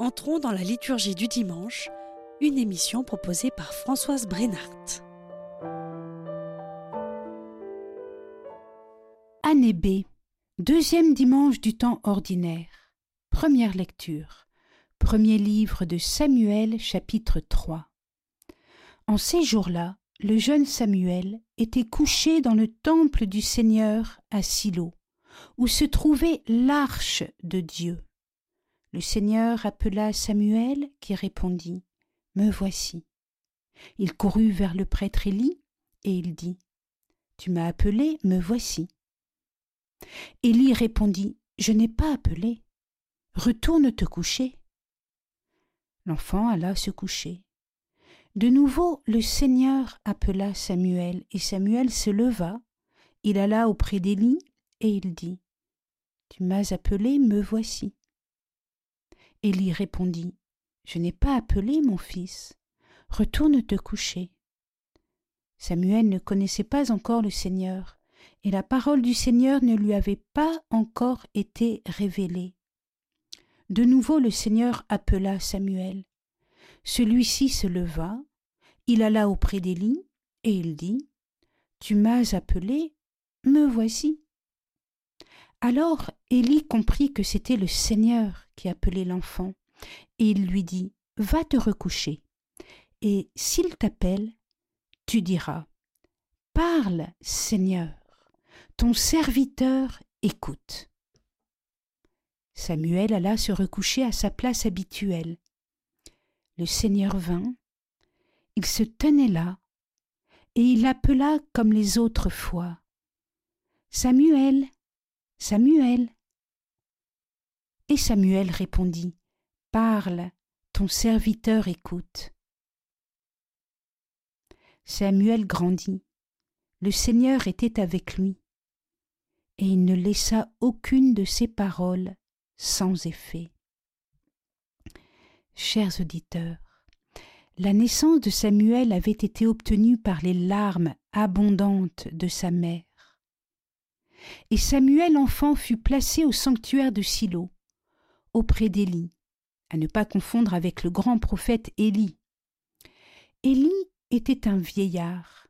Entrons dans la liturgie du dimanche, une émission proposée par Françoise Brennart. Année B, deuxième dimanche du temps ordinaire. Première lecture. Premier livre de Samuel, chapitre 3. En ces jours-là, le jeune Samuel était couché dans le temple du Seigneur à Silo, où se trouvait l'arche de Dieu. Le Seigneur appela Samuel, qui répondit Me voici. Il courut vers le prêtre Élie, et il dit Tu m'as appelé, me voici. Élie répondit Je n'ai pas appelé. Retourne te coucher. L'enfant alla se coucher. De nouveau, le Seigneur appela Samuel, et Samuel se leva. Il alla auprès d'Élie, et il dit Tu m'as appelé, me voici. Élie répondit Je n'ai pas appelé mon fils. Retourne te coucher. Samuel ne connaissait pas encore le Seigneur, et la parole du Seigneur ne lui avait pas encore été révélée. De nouveau le Seigneur appela Samuel. Celui-ci se leva, il alla auprès d'Élie, et il dit Tu m'as appelé, me voici. Alors Élie comprit que c'était le Seigneur qui appelait l'enfant, et il lui dit Va te recoucher, et s'il t'appelle, tu diras Parle, Seigneur, ton serviteur écoute. Samuel alla se recoucher à sa place habituelle. Le Seigneur vint, il se tenait là, et il appela comme les autres fois. Samuel, Samuel. Et Samuel répondit, Parle, ton serviteur écoute. Samuel grandit. Le Seigneur était avec lui, et il ne laissa aucune de ses paroles sans effet. Chers auditeurs, la naissance de Samuel avait été obtenue par les larmes abondantes de sa mère. Et Samuel enfant fut placé au sanctuaire de Silo, auprès d'Élie, à ne pas confondre avec le grand prophète Élie. Élie était un vieillard,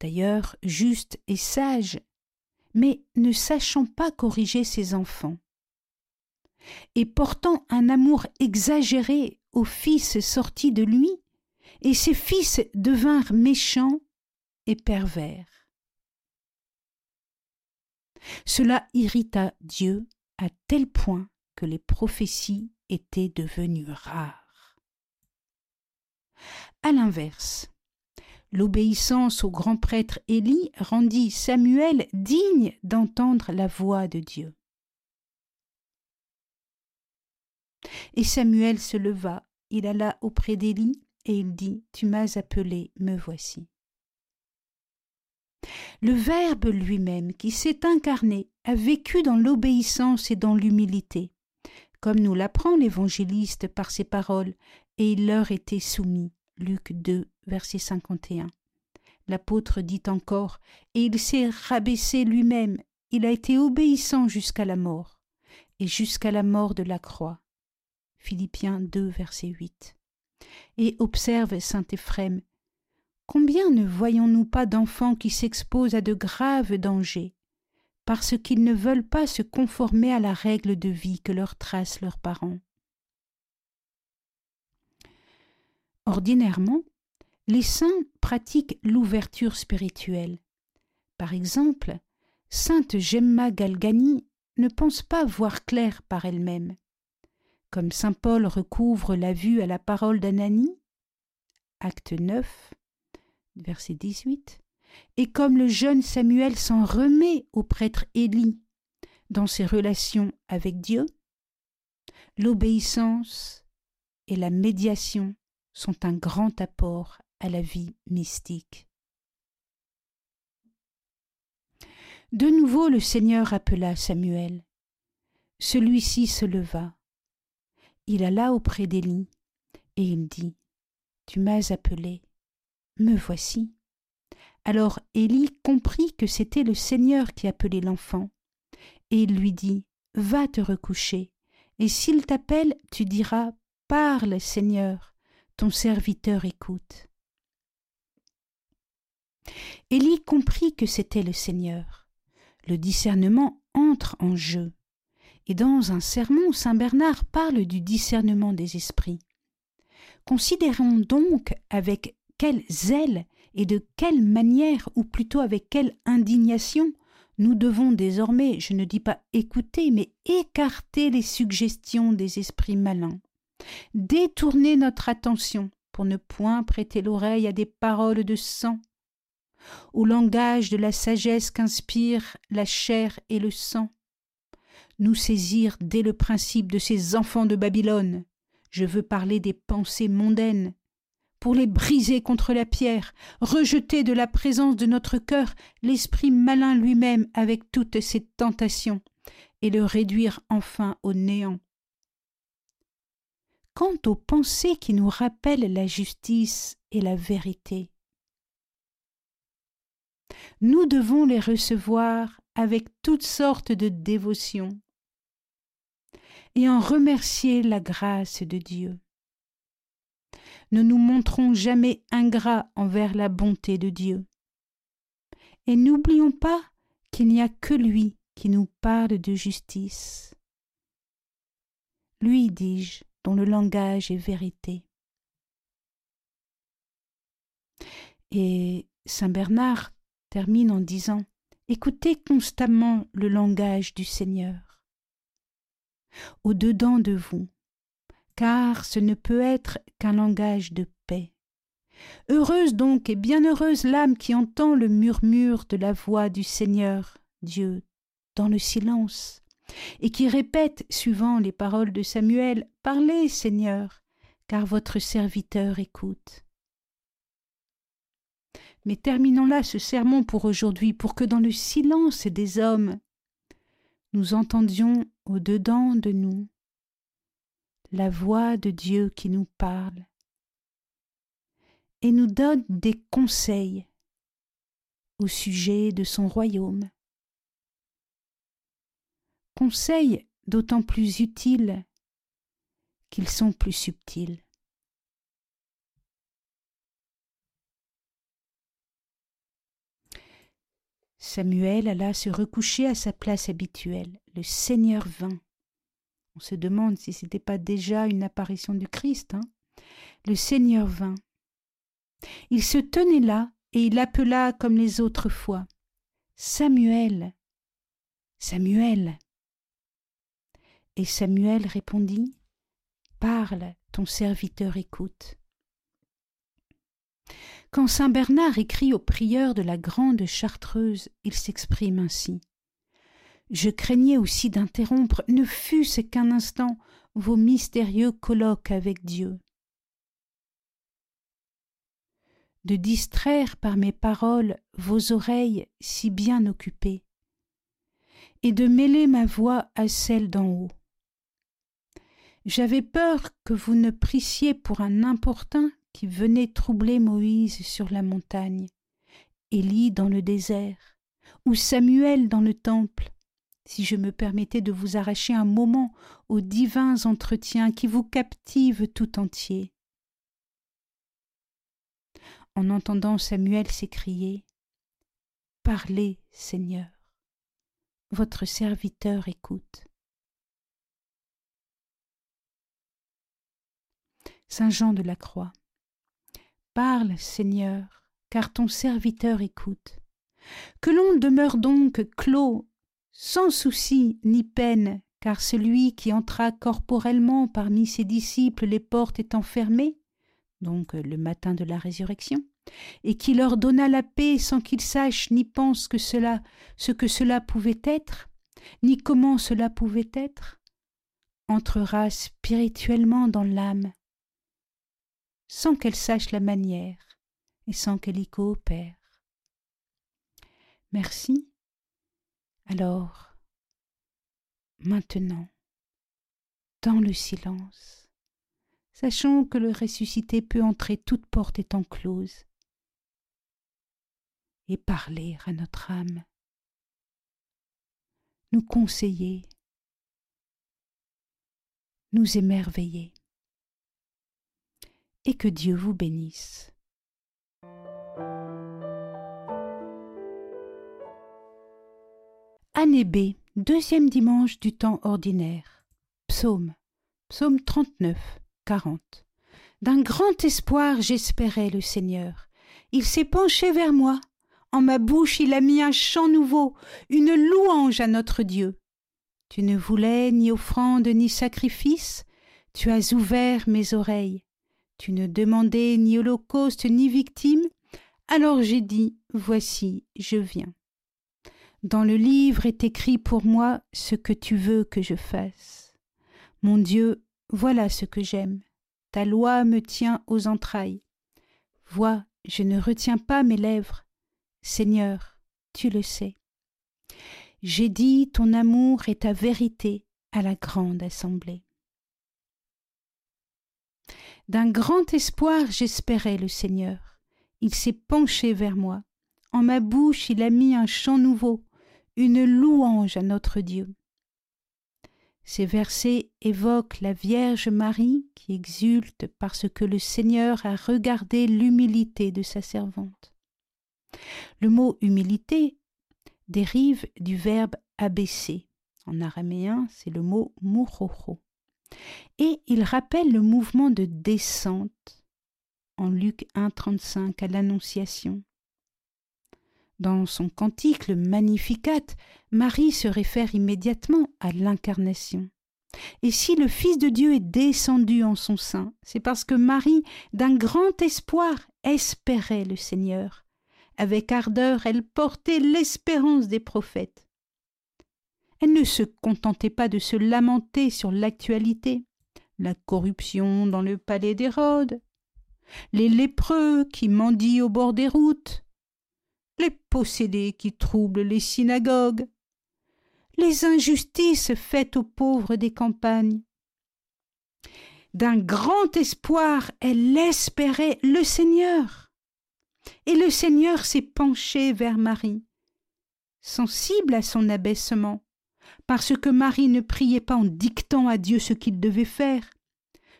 d'ailleurs juste et sage, mais ne sachant pas corriger ses enfants, et portant un amour exagéré aux fils sortis de lui, et ses fils devinrent méchants et pervers. Cela irrita Dieu à tel point que les prophéties étaient devenues rares. À l'inverse, l'obéissance au grand prêtre Élie rendit Samuel digne d'entendre la voix de Dieu. Et Samuel se leva, il alla auprès d'Élie, et il dit Tu m'as appelé, me voici. Le Verbe lui-même, qui s'est incarné, a vécu dans l'obéissance et dans l'humilité, comme nous l'apprend l'évangéliste par ses paroles, et il leur était soumis. Luc 2, verset 51. L'apôtre dit encore, et il s'est rabaissé lui-même, il a été obéissant jusqu'à la mort, et jusqu'à la mort de la croix. Philippiens 2, verset 8. Et observe saint Éphrem, Combien ne voyons-nous pas d'enfants qui s'exposent à de graves dangers parce qu'ils ne veulent pas se conformer à la règle de vie que leur tracent leurs parents? Ordinairement, les saints pratiquent l'ouverture spirituelle. Par exemple, sainte Gemma Galgani ne pense pas voir clair par elle-même. Comme saint Paul recouvre la vue à la parole d'Ananie, acte 9, verset 18, et comme le jeune Samuel s'en remet au prêtre Élie dans ses relations avec Dieu, l'obéissance et la médiation sont un grand apport à la vie mystique. De nouveau le Seigneur appela Samuel. Celui-ci se leva. Il alla auprès d'Élie, et il dit Tu m'as appelé me voici. Alors Élie comprit que c'était le Seigneur qui appelait l'enfant, et il lui dit Va te recoucher, et s'il t'appelle, tu diras Parle, Seigneur, ton serviteur écoute. Élie comprit que c'était le Seigneur. Le discernement entre en jeu. Et dans un sermon, saint Bernard parle du discernement des esprits. Considérons donc avec quel zèle et de quelle manière, ou plutôt avec quelle indignation, nous devons désormais, je ne dis pas écouter, mais écarter les suggestions des esprits malins, détourner notre attention pour ne point prêter l'oreille à des paroles de sang, au langage de la sagesse qu'inspire la chair et le sang, nous saisir dès le principe de ces enfants de Babylone, je veux parler des pensées mondaines, pour les briser contre la pierre, rejeter de la présence de notre cœur l'esprit malin lui-même avec toutes ses tentations, et le réduire enfin au néant. Quant aux pensées qui nous rappellent la justice et la vérité, nous devons les recevoir avec toutes sortes de dévotions et en remercier la grâce de Dieu. Ne nous montrons jamais ingrats envers la bonté de Dieu. Et n'oublions pas qu'il n'y a que lui qui nous parle de justice. Lui, dis-je, dont le langage est vérité. Et Saint Bernard termine en disant Écoutez constamment le langage du Seigneur. Au-dedans de vous, car ce ne peut être qu'un langage de paix. Heureuse donc et bienheureuse l'âme qui entend le murmure de la voix du Seigneur Dieu dans le silence, et qui répète, suivant les paroles de Samuel, Parlez, Seigneur, car votre serviteur écoute. Mais terminons là ce sermon pour aujourd'hui, pour que dans le silence des hommes, nous entendions au-dedans de nous la voix de Dieu qui nous parle et nous donne des conseils au sujet de son royaume. Conseils d'autant plus utiles qu'ils sont plus subtils. Samuel alla se recoucher à sa place habituelle. Le Seigneur vint. On se demande si ce n'était pas déjà une apparition du Christ. Hein le Seigneur vint. Il se tenait là et il appela comme les autres fois. Samuel. Samuel. Et Samuel répondit. Parle, ton serviteur écoute. Quand saint Bernard écrit aux prieurs de la grande Chartreuse, il s'exprime ainsi. Je craignais aussi d'interrompre, ne fût-ce qu'un instant, vos mystérieux colloques avec Dieu. De distraire par mes paroles vos oreilles si bien occupées, et de mêler ma voix à celle d'en haut. J'avais peur que vous ne prissiez pour un importun qui venait troubler Moïse sur la montagne, Élie dans le désert, ou Samuel dans le temple, si je me permettais de vous arracher un moment aux divins entretiens qui vous captivent tout entier. En entendant Samuel s'écrier Parlez, Seigneur, votre serviteur écoute. Saint Jean de la Croix. Parle, Seigneur, car ton serviteur écoute. Que l'on demeure donc clos sans souci ni peine, car celui qui entra corporellement parmi ses disciples les portes étant fermées, donc le matin de la résurrection, et qui leur donna la paix sans qu'ils sachent ni pensent que cela, ce que cela pouvait être, ni comment cela pouvait être, entrera spirituellement dans l'âme, sans qu'elle sache la manière et sans qu'elle y coopère. Merci alors, maintenant, dans le silence, sachons que le ressuscité peut entrer toute porte étant close et parler à notre âme, nous conseiller, nous émerveiller. Et que Dieu vous bénisse. Année deuxième dimanche du temps ordinaire. Psaume. Psaume 39, 40. D'un grand espoir j'espérais le Seigneur. Il s'est penché vers moi. En ma bouche il a mis un chant nouveau, une louange à notre Dieu. Tu ne voulais ni offrande ni sacrifice, tu as ouvert mes oreilles. Tu ne demandais ni holocauste ni victime, alors j'ai dit, Voici, je viens. Dans le livre est écrit pour moi ce que tu veux que je fasse. Mon Dieu, voilà ce que j'aime. Ta loi me tient aux entrailles. Vois, je ne retiens pas mes lèvres. Seigneur, tu le sais. J'ai dit ton amour et ta vérité à la grande assemblée. D'un grand espoir j'espérais le Seigneur. Il s'est penché vers moi. En ma bouche il a mis un chant nouveau, une louange à notre Dieu. Ces versets évoquent la Vierge Marie qui exulte parce que le Seigneur a regardé l'humilité de sa servante. Le mot humilité dérive du verbe abaisser. En araméen, c'est le mot murocho. Et il rappelle le mouvement de descente en Luc 1,35 à l'Annonciation. Dans son cantique, Magnificat, Marie se réfère immédiatement à l'incarnation. Et si le Fils de Dieu est descendu en son sein, c'est parce que Marie, d'un grand espoir, espérait le Seigneur. Avec ardeur, elle portait l'espérance des prophètes. Elle ne se contentait pas de se lamenter sur l'actualité, la corruption dans le palais d'Hérode, les lépreux qui mendient au bord des routes, les possédés qui troublent les synagogues, les injustices faites aux pauvres des campagnes. D'un grand espoir, elle espérait le Seigneur. Et le Seigneur s'est penché vers Marie, sensible à son abaissement, parce que Marie ne priait pas en dictant à Dieu ce qu'il devait faire,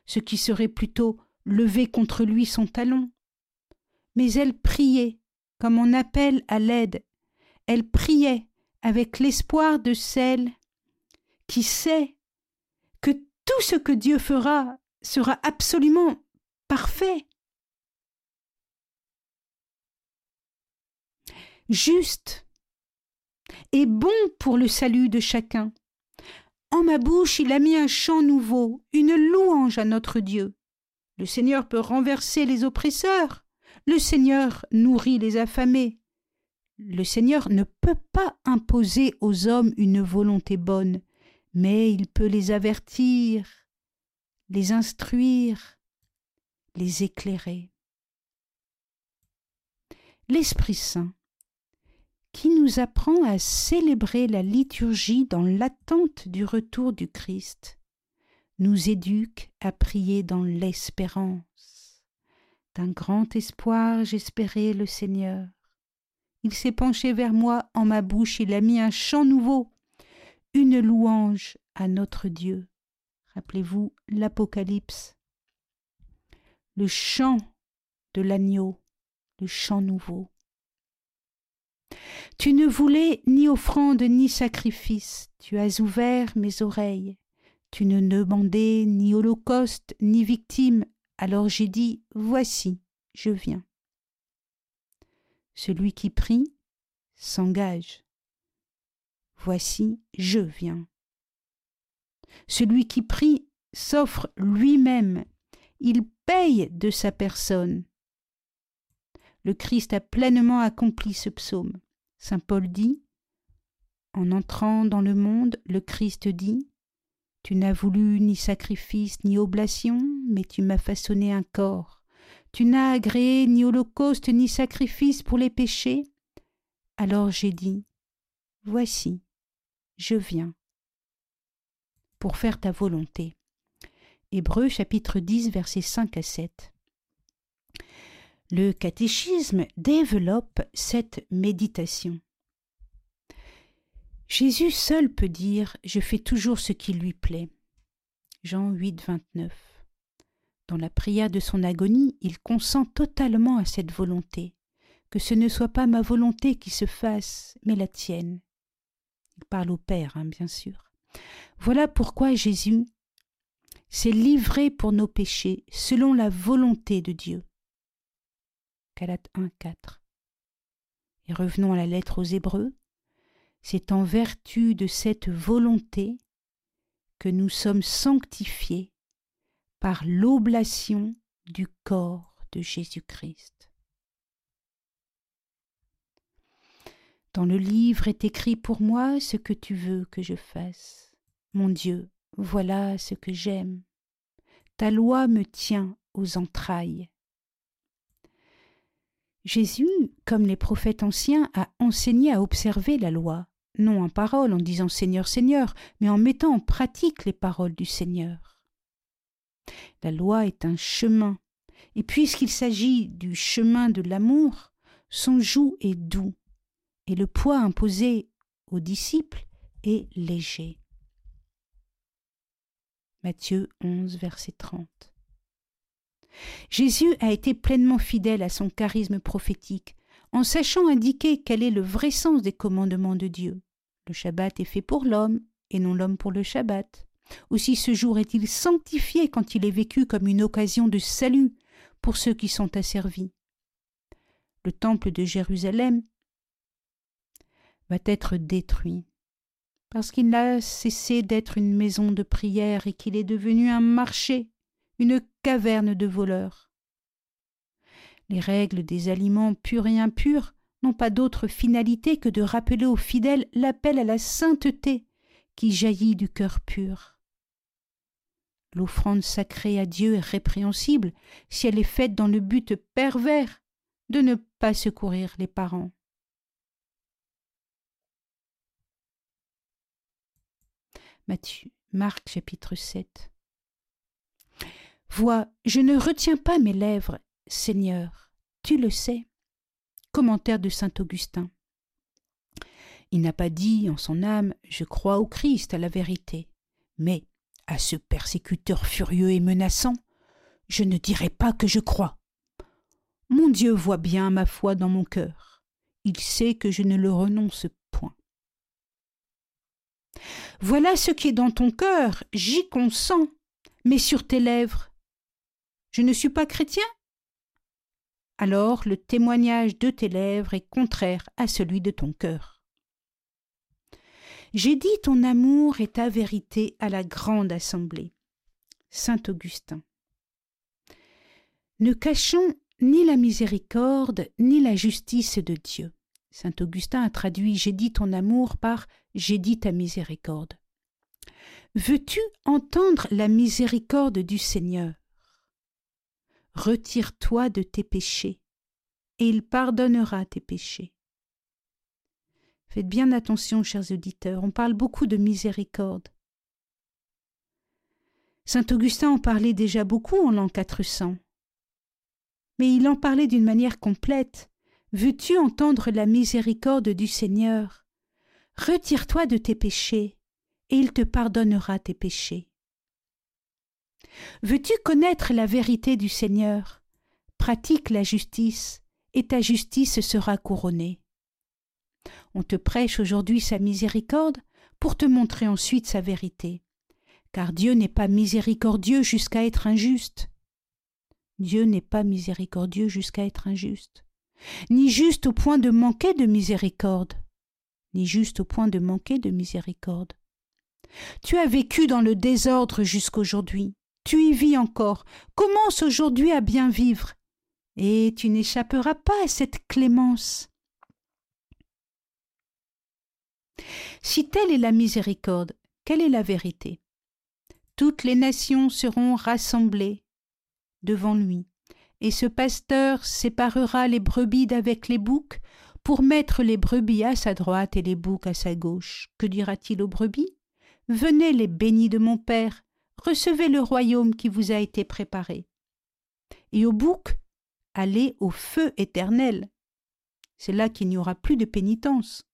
ce qui serait plutôt lever contre lui son talon. Mais elle priait comme on appelle à l'aide. Elle priait avec l'espoir de celle qui sait que tout ce que Dieu fera sera absolument parfait. Juste et bon pour le salut de chacun. En ma bouche il a mis un chant nouveau, une louange à notre Dieu. Le Seigneur peut renverser les oppresseurs, le Seigneur nourrit les affamés. Le Seigneur ne peut pas imposer aux hommes une volonté bonne, mais il peut les avertir, les instruire, les éclairer. L'Esprit Saint, qui nous apprend à célébrer la liturgie dans l'attente du retour du Christ, nous éduque à prier dans l'espérance. D'un grand espoir j'espérais le Seigneur. Il s'est penché vers moi, en ma bouche il a mis un chant nouveau, une louange à notre Dieu. Rappelez-vous l'Apocalypse. Le chant de l'agneau, le chant nouveau. Tu ne voulais ni offrande ni sacrifice, tu as ouvert mes oreilles. Tu ne demandais ni holocauste ni victime, alors j'ai dit Voici, je viens. Celui qui prie s'engage. Voici, je viens. Celui qui prie s'offre lui-même. Il paye de sa personne. Le Christ a pleinement accompli ce psaume. Saint Paul dit En entrant dans le monde, le Christ dit tu n'as voulu ni sacrifice ni oblation, mais tu m'as façonné un corps. Tu n'as agréé ni holocauste ni sacrifice pour les péchés. Alors j'ai dit, Voici, je viens pour faire ta volonté. Hébreux chapitre 10 versets 5 à 7. Le catéchisme développe cette méditation. Jésus seul peut dire Je fais toujours ce qui lui plaît. Jean 8, 29. Dans la prière de son agonie, il consent totalement à cette volonté, que ce ne soit pas ma volonté qui se fasse, mais la tienne. Il parle au Père, hein, bien sûr. Voilà pourquoi Jésus s'est livré pour nos péchés, selon la volonté de Dieu. Galates 1, 4. Et revenons à la lettre aux Hébreux. C'est en vertu de cette volonté que nous sommes sanctifiés par l'oblation du corps de Jésus-Christ. Dans le livre est écrit pour moi ce que tu veux que je fasse. Mon Dieu, voilà ce que j'aime. Ta loi me tient aux entrailles. Jésus, comme les prophètes anciens, a enseigné à observer la loi non en parole en disant Seigneur, Seigneur, mais en mettant en pratique les paroles du Seigneur. La loi est un chemin, et puisqu'il s'agit du chemin de l'amour, son joug est doux, et le poids imposé aux disciples est léger. Matthieu 11, verset 30. Jésus a été pleinement fidèle à son charisme prophétique, en sachant indiquer quel est le vrai sens des commandements de Dieu. Le Shabbat est fait pour l'homme et non l'homme pour le Shabbat. Aussi ce jour est-il sanctifié quand il est vécu comme une occasion de salut pour ceux qui sont asservis. Le temple de Jérusalem va être détruit parce qu'il n'a cessé d'être une maison de prière et qu'il est devenu un marché, une caverne de voleurs. Les règles des aliments purs et impurs n'ont pas d'autre finalité que de rappeler aux fidèles l'appel à la sainteté qui jaillit du cœur pur. L'offrande sacrée à Dieu est répréhensible si elle est faite dans le but pervers de ne pas secourir les parents. Matthieu, Marc chapitre 7. Vois, je ne retiens pas mes lèvres, Seigneur, tu le sais. Commentaire de saint Augustin. Il n'a pas dit en son âme Je crois au Christ, à la vérité. Mais à ce persécuteur furieux et menaçant, je ne dirai pas que je crois. Mon Dieu voit bien ma foi dans mon cœur. Il sait que je ne le renonce point. Voilà ce qui est dans ton cœur, j'y consens, mais sur tes lèvres. Je ne suis pas chrétien? Alors le témoignage de tes lèvres est contraire à celui de ton cœur. J'ai dit ton amour et ta vérité à la grande assemblée. Saint Augustin. Ne cachons ni la miséricorde ni la justice de Dieu. Saint Augustin a traduit J'ai dit ton amour par J'ai dit ta miséricorde. Veux-tu entendre la miséricorde du Seigneur? Retire-toi de tes péchés, et il pardonnera tes péchés. Faites bien attention, chers auditeurs, on parle beaucoup de miséricorde. Saint Augustin en parlait déjà beaucoup en l'an 400. Mais il en parlait d'une manière complète. Veux-tu entendre la miséricorde du Seigneur? Retire-toi de tes péchés, et il te pardonnera tes péchés. Veux-tu connaître la vérité du Seigneur? Pratique la justice, et ta justice sera couronnée. On te prêche aujourd'hui sa miséricorde pour te montrer ensuite sa vérité. Car Dieu n'est pas miséricordieux jusqu'à être injuste. Dieu n'est pas miséricordieux jusqu'à être injuste, ni juste au point de manquer de miséricorde, ni juste au point de manquer de miséricorde. Tu as vécu dans le désordre jusqu'aujourd'hui tu y vis encore, commence aujourd'hui à bien vivre, et tu n'échapperas pas à cette clémence. Si telle est la miséricorde, quelle est la vérité? Toutes les nations seront rassemblées devant lui, et ce pasteur séparera les brebis d'avec les boucs pour mettre les brebis à sa droite et les boucs à sa gauche. Que dira-t-il aux brebis? Venez les bénis de mon Père, recevez le royaume qui vous a été préparé. Et au bouc, allez au feu éternel. C'est là qu'il n'y aura plus de pénitence.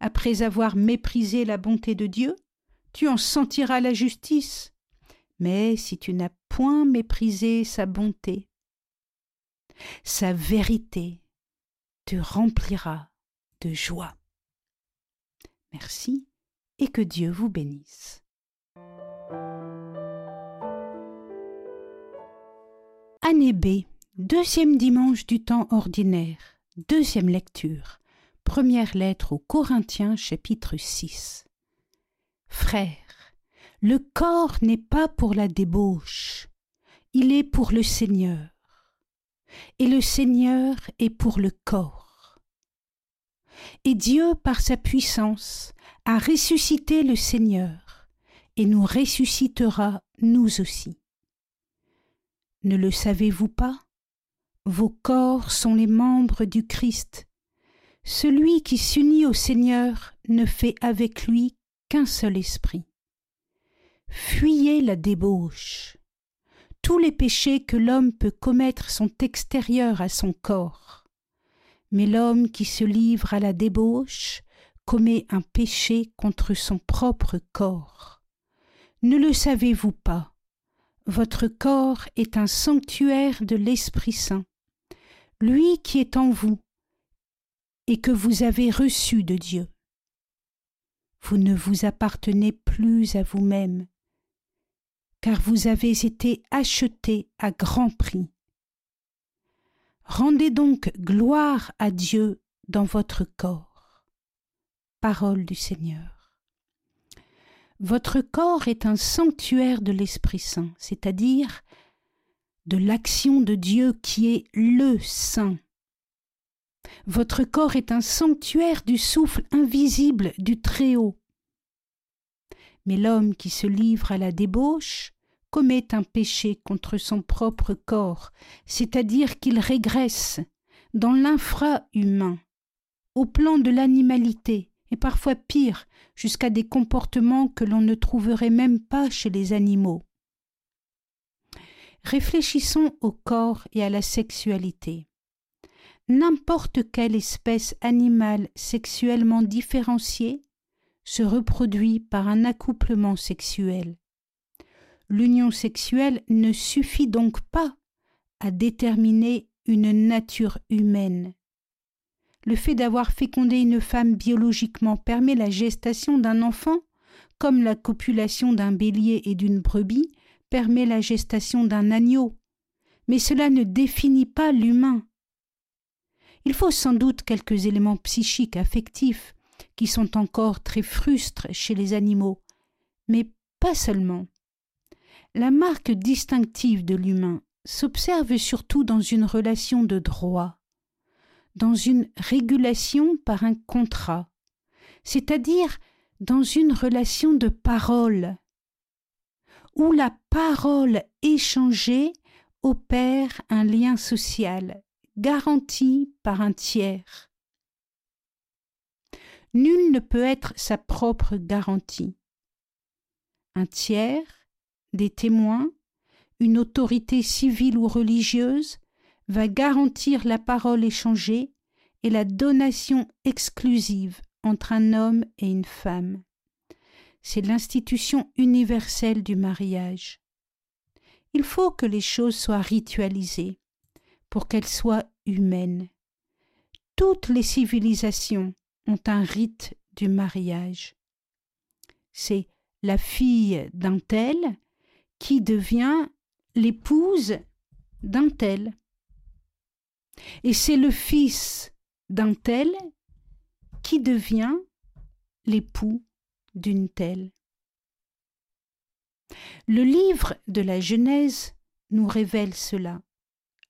Après avoir méprisé la bonté de Dieu, tu en sentiras la justice. Mais si tu n'as point méprisé sa bonté, sa vérité te remplira de joie. Merci et que Dieu vous bénisse. Année B, deuxième dimanche du temps ordinaire, deuxième lecture, première lettre aux Corinthiens chapitre 6. Frères, le corps n'est pas pour la débauche, il est pour le Seigneur, et le Seigneur est pour le corps. Et Dieu, par sa puissance, a ressuscité le Seigneur, et nous ressuscitera nous aussi. Ne le savez-vous pas? Vos corps sont les membres du Christ. Celui qui s'unit au Seigneur ne fait avec lui qu'un seul esprit. Fuyez la débauche. Tous les péchés que l'homme peut commettre sont extérieurs à son corps. Mais l'homme qui se livre à la débauche commet un péché contre son propre corps. Ne le savez-vous pas? Votre corps est un sanctuaire de l'Esprit Saint, lui qui est en vous, et que vous avez reçu de Dieu. Vous ne vous appartenez plus à vous-même, car vous avez été acheté à grand prix. Rendez donc gloire à Dieu dans votre corps. Parole du Seigneur. Votre corps est un sanctuaire de l'Esprit Saint, c'est-à-dire de l'action de Dieu qui est le Saint. Votre corps est un sanctuaire du souffle invisible du Très-Haut. Mais l'homme qui se livre à la débauche commet un péché contre son propre corps, c'est-à-dire qu'il régresse dans l'infra-humain, au plan de l'animalité, et parfois pire, jusqu'à des comportements que l'on ne trouverait même pas chez les animaux. Réfléchissons au corps et à la sexualité. N'importe quelle espèce animale sexuellement différenciée se reproduit par un accouplement sexuel. L'union sexuelle ne suffit donc pas à déterminer une nature humaine. Le fait d'avoir fécondé une femme biologiquement permet la gestation d'un enfant, comme la copulation d'un bélier et d'une brebis permet la gestation d'un agneau. Mais cela ne définit pas l'humain. Il faut sans doute quelques éléments psychiques affectifs qui sont encore très frustres chez les animaux, mais pas seulement. La marque distinctive de l'humain s'observe surtout dans une relation de droit, dans une régulation par un contrat, c'est-à-dire dans une relation de parole, où la parole échangée opère un lien social garanti par un tiers. Nul ne peut être sa propre garantie. Un tiers, des témoins, une autorité civile ou religieuse va garantir la parole échangée et la donation exclusive entre un homme et une femme. C'est l'institution universelle du mariage. Il faut que les choses soient ritualisées pour qu'elles soient humaines. Toutes les civilisations ont un rite du mariage. C'est la fille d'un tel qui devient l'épouse d'un tel. Et c'est le fils d'un tel qui devient l'époux d'une telle. Le livre de la Genèse nous révèle cela.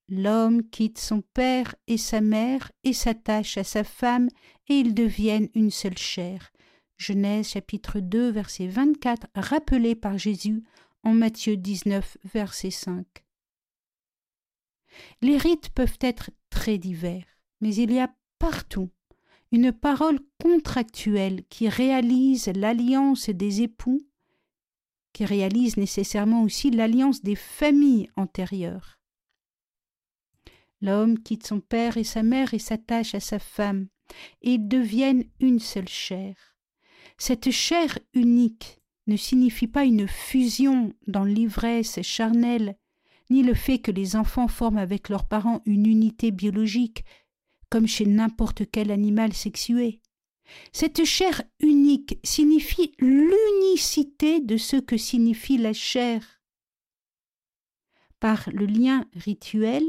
L'homme quitte son père et sa mère et s'attache à sa femme et ils deviennent une seule chair. Genèse chapitre 2 verset 24 rappelé par Jésus en Matthieu 19 verset 5. Les rites peuvent être très divers, mais il y a partout une parole contractuelle qui réalise l'alliance des époux, qui réalise nécessairement aussi l'alliance des familles antérieures. L'homme quitte son père et sa mère et s'attache à sa femme, et ils deviennent une seule chair. Cette chair unique ne signifie pas une fusion dans l'ivresse charnelle, ni le fait que les enfants forment avec leurs parents une unité biologique, comme chez n'importe quel animal sexué. Cette chair unique signifie l'unicité de ce que signifie la chair. Par le lien rituel,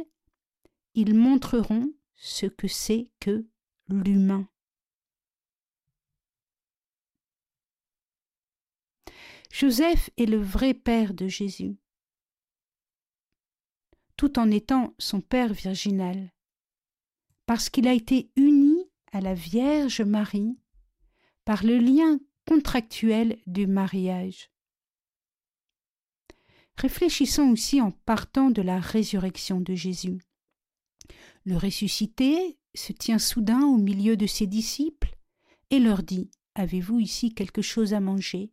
ils montreront ce que c'est que l'humain. Joseph est le vrai père de Jésus, tout en étant son père virginal, parce qu'il a été uni à la Vierge Marie par le lien contractuel du mariage. Réfléchissons aussi en partant de la résurrection de Jésus. Le ressuscité se tient soudain au milieu de ses disciples et leur dit Avez-vous ici quelque chose à manger?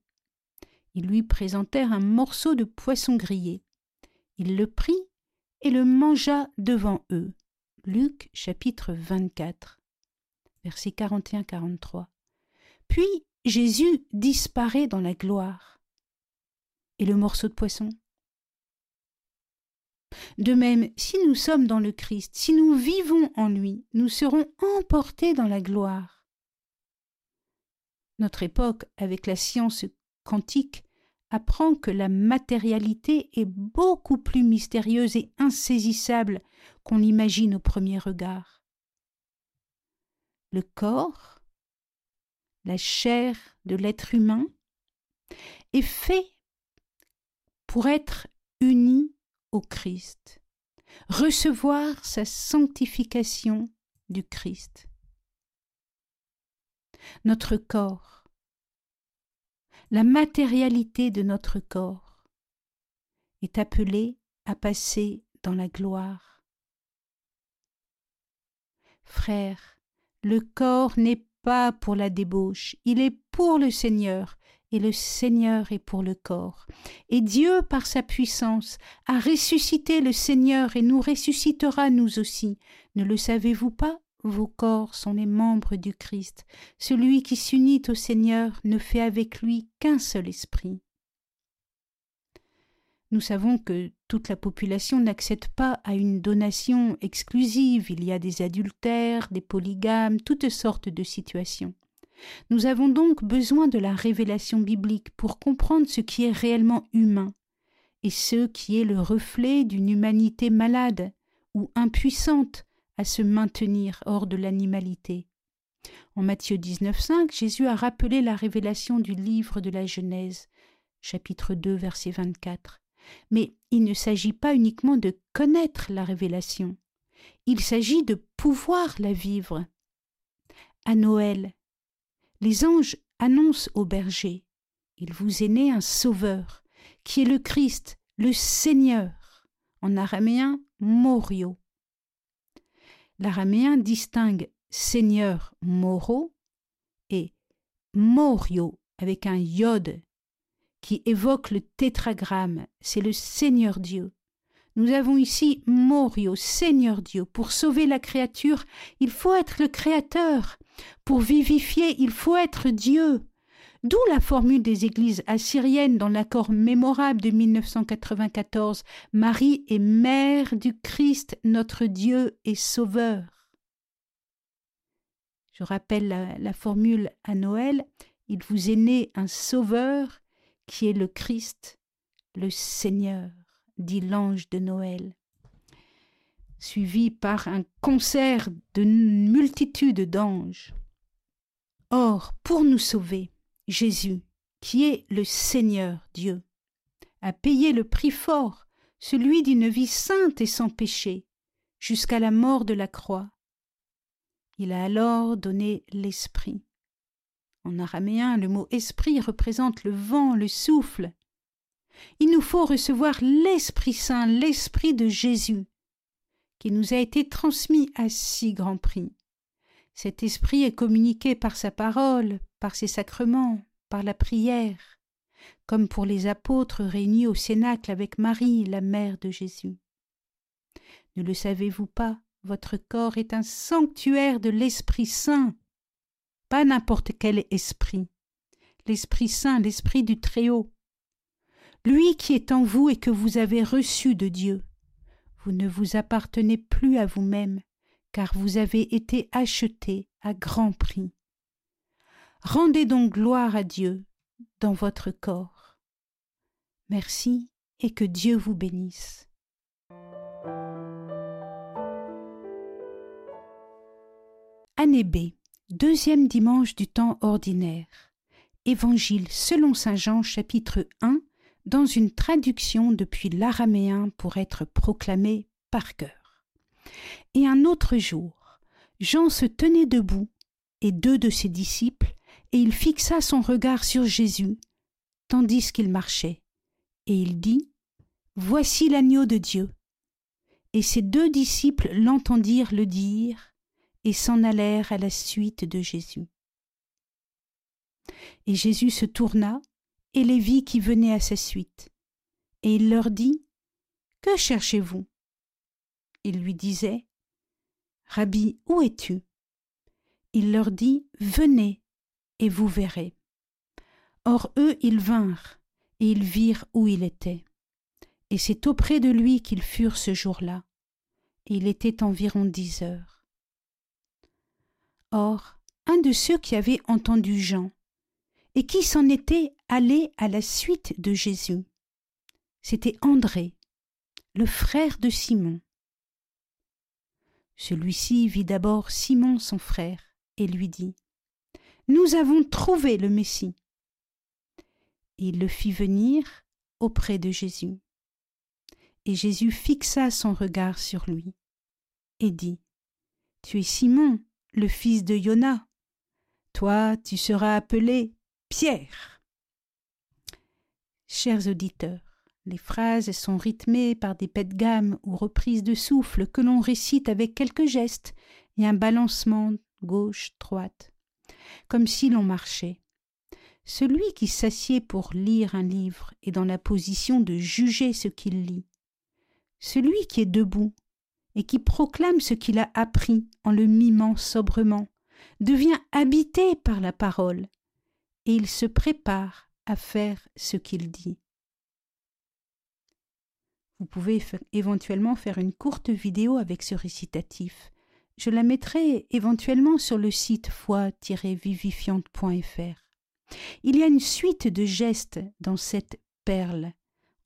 Ils lui présentèrent un morceau de poisson grillé. Il le prit et le mangea devant eux. Luc chapitre 24 versets 41-43. Puis Jésus disparaît dans la gloire. Et le morceau de poisson De même, si nous sommes dans le Christ, si nous vivons en lui, nous serons emportés dans la gloire. Notre époque, avec la science quantique, apprend que la matérialité est beaucoup plus mystérieuse et insaisissable qu'on l'imagine au premier regard le corps, la chair de l'être humain, est fait pour être uni au Christ, recevoir sa sanctification du Christ. Notre corps, la matérialité de notre corps, est appelée à passer dans la gloire. Frères, le corps n'est pas pour la débauche, il est pour le Seigneur, et le Seigneur est pour le corps. Et Dieu, par sa puissance, a ressuscité le Seigneur et nous ressuscitera nous aussi. Ne le savez-vous pas? Vos corps sont les membres du Christ. Celui qui s'unit au Seigneur ne fait avec lui qu'un seul esprit. Nous savons que toute la population n'accède pas à une donation exclusive. Il y a des adultères, des polygames, toutes sortes de situations. Nous avons donc besoin de la révélation biblique pour comprendre ce qui est réellement humain et ce qui est le reflet d'une humanité malade ou impuissante à se maintenir hors de l'animalité. En Matthieu 19,5, Jésus a rappelé la révélation du livre de la Genèse, chapitre 2, verset 24. Mais il ne s'agit pas uniquement de connaître la révélation, il s'agit de pouvoir la vivre. À Noël, les anges annoncent au berger Il vous est né un sauveur, qui est le Christ, le Seigneur, en araméen Morio. L'araméen distingue Seigneur Moro et Morio avec un yod qui évoque le tétragramme, c'est le Seigneur Dieu. Nous avons ici Morio, Seigneur Dieu. Pour sauver la créature, il faut être le Créateur. Pour vivifier, il faut être Dieu. D'où la formule des églises assyriennes dans l'accord mémorable de 1994 Marie est mère du Christ, notre Dieu et Sauveur. Je rappelle la, formule à Noël Il vous est né un Sauveur qui est le Christ, le Seigneur, dit l'ange de Noël, suivi par un concert de multitudes d'anges. Or, pour nous sauver, Jésus, qui est le Seigneur Dieu, a payé le prix fort, celui d'une vie sainte et sans péché, jusqu'à la mort de la croix. Il a alors donné l'Esprit. En araméen, le mot esprit représente le vent, le souffle. Il nous faut recevoir l'Esprit Saint, l'Esprit de Jésus, qui nous a été transmis à si grand prix. Cet Esprit est communiqué par sa parole, par ses sacrements, par la prière, comme pour les apôtres réunis au Cénacle avec Marie, la mère de Jésus. Ne le savez-vous pas, votre corps est un sanctuaire de l'Esprit Saint pas n'importe quel esprit, l'Esprit Saint, l'Esprit du Très-Haut. Lui qui est en vous et que vous avez reçu de Dieu. Vous ne vous appartenez plus à vous-même, car vous avez été acheté à grand prix. Rendez donc gloire à Dieu dans votre corps. Merci et que Dieu vous bénisse. Année B, deuxième dimanche du temps ordinaire. Évangile selon Saint Jean chapitre 1 dans une traduction depuis l'araméen pour être proclamé par cœur. Et un autre jour, Jean se tenait debout, et deux de ses disciples, et il fixa son regard sur Jésus, tandis qu'il marchait, et il dit Voici l'agneau de Dieu. Et ses deux disciples l'entendirent le dire, et s'en allèrent à la suite de Jésus. Et Jésus se tourna et les vit qui venaient à sa suite. Et il leur dit Que cherchez-vous? Ils lui disaient Rabbi, où es-tu? Il leur dit Venez, et vous verrez. Or eux ils vinrent, et ils virent où il était. Et c'est auprès de lui qu'ils furent ce jour-là. Et il était environ dix heures. Or, un de ceux qui avaient entendu Jean, et qui s'en était allé à la suite de Jésus. C'était André, le frère de Simon. Celui-ci vit d'abord Simon son frère et lui dit Nous avons trouvé le Messie. il le fit venir auprès de Jésus. Et Jésus fixa son regard sur lui et dit Tu es Simon, le fils de Jonas. Toi, tu seras appelé Pierre. Chers auditeurs, les phrases sont rythmées par des pets de gamme ou reprises de souffle que l'on récite avec quelques gestes et un balancement gauche-droite, comme si l'on marchait. Celui qui s'assied pour lire un livre est dans la position de juger ce qu'il lit. Celui qui est debout et qui proclame ce qu'il a appris en le mimant sobrement devient habité par la parole et il se prépare à faire ce qu'il dit. Vous pouvez éventuellement faire une courte vidéo avec ce récitatif. Je la mettrai éventuellement sur le site foi-vivifiante.fr. Il y a une suite de gestes dans cette perle.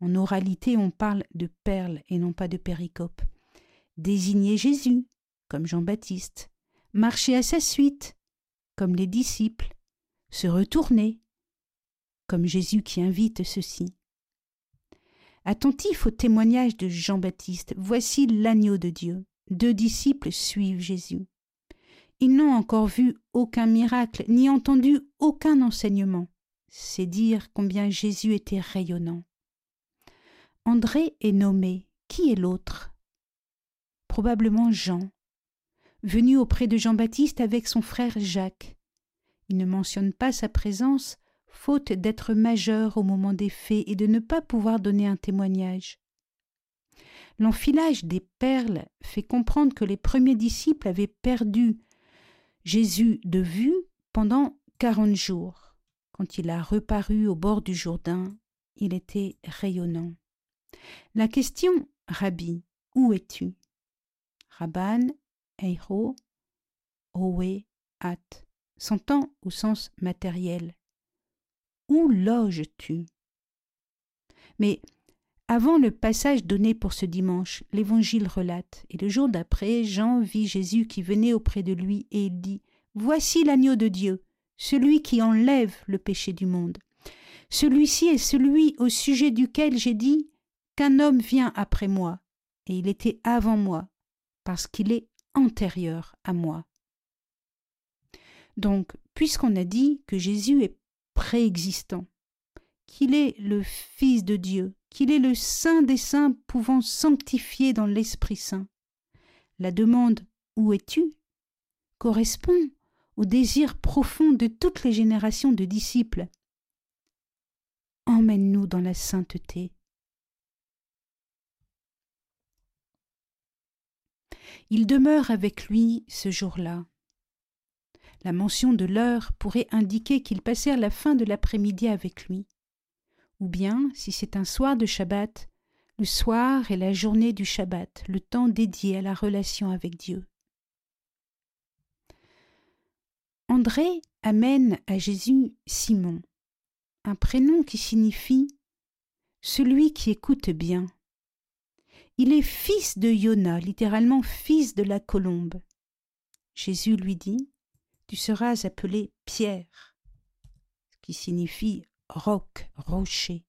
En oralité, on parle de perle et non pas de péricope. Désigner Jésus, comme Jean-Baptiste. Marcher à sa suite, comme les disciples se retourner, comme Jésus qui invite ceci. Attentif au témoignage de Jean-Baptiste, voici l'agneau de Dieu. Deux disciples suivent Jésus. Ils n'ont encore vu aucun miracle, ni entendu aucun enseignement. C'est dire combien Jésus était rayonnant. André est nommé. Qui est l'autre? Probablement Jean, venu auprès de Jean-Baptiste avec son frère Jacques. Il ne mentionne pas sa présence, faute d'être majeur au moment des faits et de ne pas pouvoir donner un témoignage. L'enfilage des perles fait comprendre que les premiers disciples avaient perdu Jésus de vue pendant quarante jours. Quand il a reparu au bord du Jourdain, il était rayonnant. La question, Rabbi, où es-tu? Rabban, Eiro, Owe, At s'entend au sens matériel? Où loges-tu? Mais avant le passage donné pour ce dimanche, l'Évangile relate, et le jour d'après, Jean vit Jésus qui venait auprès de lui, et il dit, Voici l'agneau de Dieu, celui qui enlève le péché du monde. Celui-ci est celui au sujet duquel j'ai dit qu'un homme vient après moi, et il était avant moi, parce qu'il est antérieur à moi. Donc, puisqu'on a dit que Jésus est préexistant, qu'il est le Fils de Dieu, qu'il est le Saint des saints pouvant sanctifier dans l'Esprit Saint, la demande Où es-tu correspond au désir profond de toutes les générations de disciples. Emmène-nous dans la sainteté. Il demeure avec lui ce jour-là La mention de l'heure pourrait indiquer qu'ils passèrent la fin de l'après-midi avec lui. Ou bien, si c'est un soir de Shabbat, le soir et la journée du Shabbat, le temps dédié à la relation avec Dieu. André amène à Jésus Simon, un prénom qui signifie celui qui écoute bien. Il est fils de Yona, littéralement fils de la colombe. Jésus lui dit Tu seras appelé Pierre, ce qui signifie roc, rocher.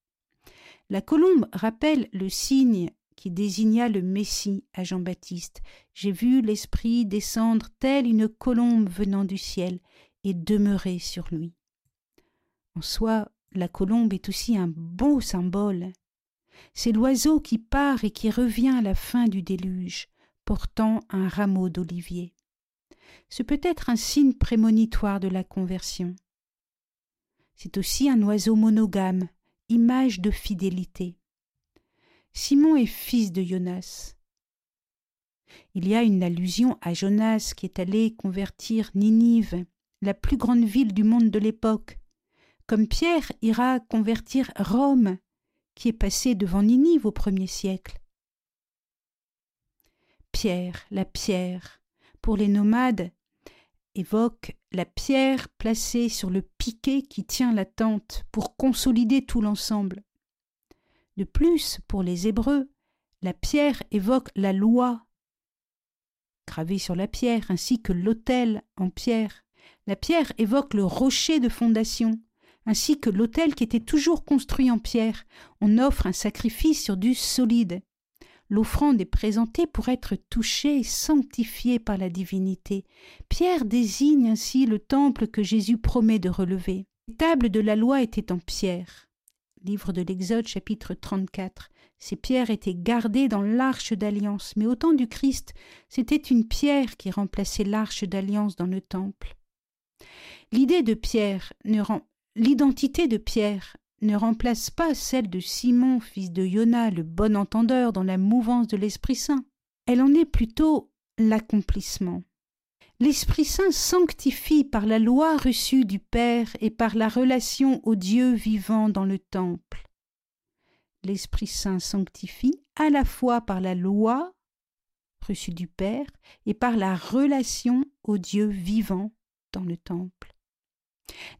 La colombe rappelle le signe qui désigna le Messie à Jean-Baptiste. J'ai vu l'Esprit descendre telle une colombe venant du ciel et demeurer sur lui. En soi, la colombe est aussi un beau symbole. C'est l'oiseau qui part et qui revient à la fin du déluge, portant un rameau d'olivier. Ce peut être un signe prémonitoire de la conversion. C'est aussi un oiseau monogame, image de fidélité. Simon est fils de Jonas. Il y a une allusion à Jonas qui est allé convertir Ninive, la plus grande ville du monde de l'époque, comme Pierre ira convertir Rome, qui est passée devant Ninive au premier siècle. Pierre, la pierre, pour les nomades, évoque la pierre placée sur le piquet qui tient la tente pour consolider tout l'ensemble. De plus, pour les Hébreux, la pierre évoque la loi gravée sur la pierre, ainsi que l'autel en pierre. La pierre évoque le rocher de fondation, ainsi que l'autel qui était toujours construit en pierre. On offre un sacrifice sur du solide. L'offrande est présentée pour être touchée et sanctifiée par la divinité. Pierre désigne ainsi le temple que Jésus promet de relever. Les tables de la loi étaient en pierre. Livre de l'Exode chapitre 34. Ces pierres étaient gardées dans l'arche d'alliance, mais au temps du Christ, c'était une pierre qui remplaçait l'arche d'alliance dans le temple. L'idée de Pierre ne rend l'identité de Pierre ne remplace pas celle de Simon, fils de Yona, le bon entendeur dans la mouvance de l'Esprit Saint. Elle en est plutôt l'accomplissement. L'Esprit Saint sanctifie par la loi reçue du Père et par la relation au Dieu vivant dans le temple. L'Esprit Saint sanctifie à la fois par la loi reçue du Père et par la relation au Dieu vivant dans le temple.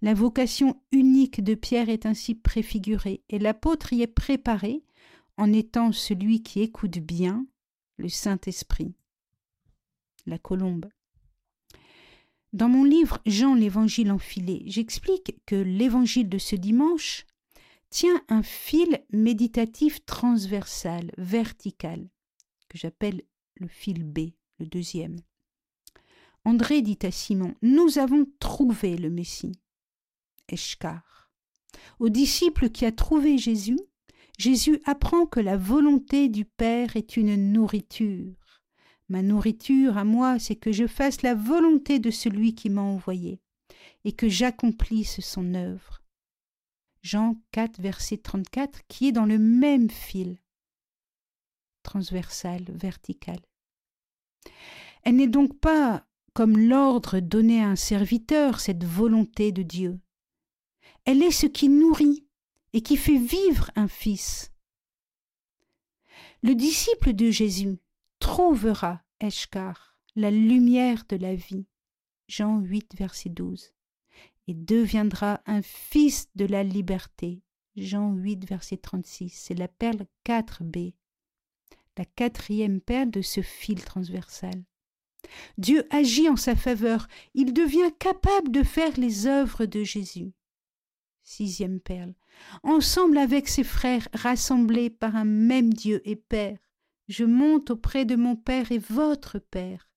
La vocation unique de Pierre est ainsi préfigurée, et l'apôtre y est préparé en étant celui qui écoute bien le Saint-Esprit. La colombe. Dans mon livre Jean l'Évangile enfilé, j'explique que l'Évangile de ce dimanche tient un fil méditatif transversal, vertical, que j'appelle le fil B, le deuxième. André dit à Simon Nous avons trouvé le Messie. Eshkar. Au disciple qui a trouvé Jésus, Jésus apprend que la volonté du Père est une nourriture. Ma nourriture à moi, c'est que je fasse la volonté de celui qui m'a envoyé, et que j'accomplisse son œuvre. Jean 4, verset 34, qui est dans le même fil, transversal, vertical. Elle n'est donc pas comme l'ordre donné à un serviteur, cette volonté de Dieu. Elle est ce qui nourrit et qui fait vivre un fils. Le disciple de Jésus trouvera, Eshkar, la lumière de la vie. Jean 8, verset 12. Et deviendra un fils de la liberté. Jean 8, verset 36. C'est la perle 4b, la quatrième perle de ce fil transversal. Dieu agit en sa faveur, il devient capable de faire les œuvres de Jésus. Sixième perle. Ensemble avec ses frères rassemblés par un même Dieu et Père, je monte auprès de mon Père et votre Père,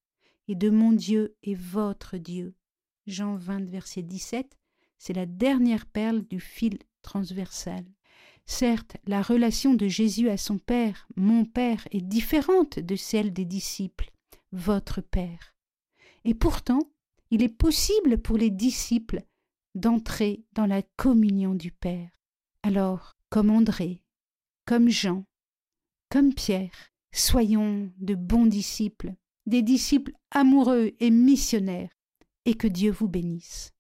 et de mon Dieu et votre Dieu. Jean 20, verset 17, c'est la dernière perle du fil transversal. Certes, la relation de Jésus à son Père, mon Père, est différente de celle des disciples votre Père. Et pourtant, il est possible pour les disciples d'entrer dans la communion du Père. Alors, comme André, comme Jean, comme Pierre, soyons de bons disciples, des disciples amoureux et missionnaires, et que Dieu vous bénisse.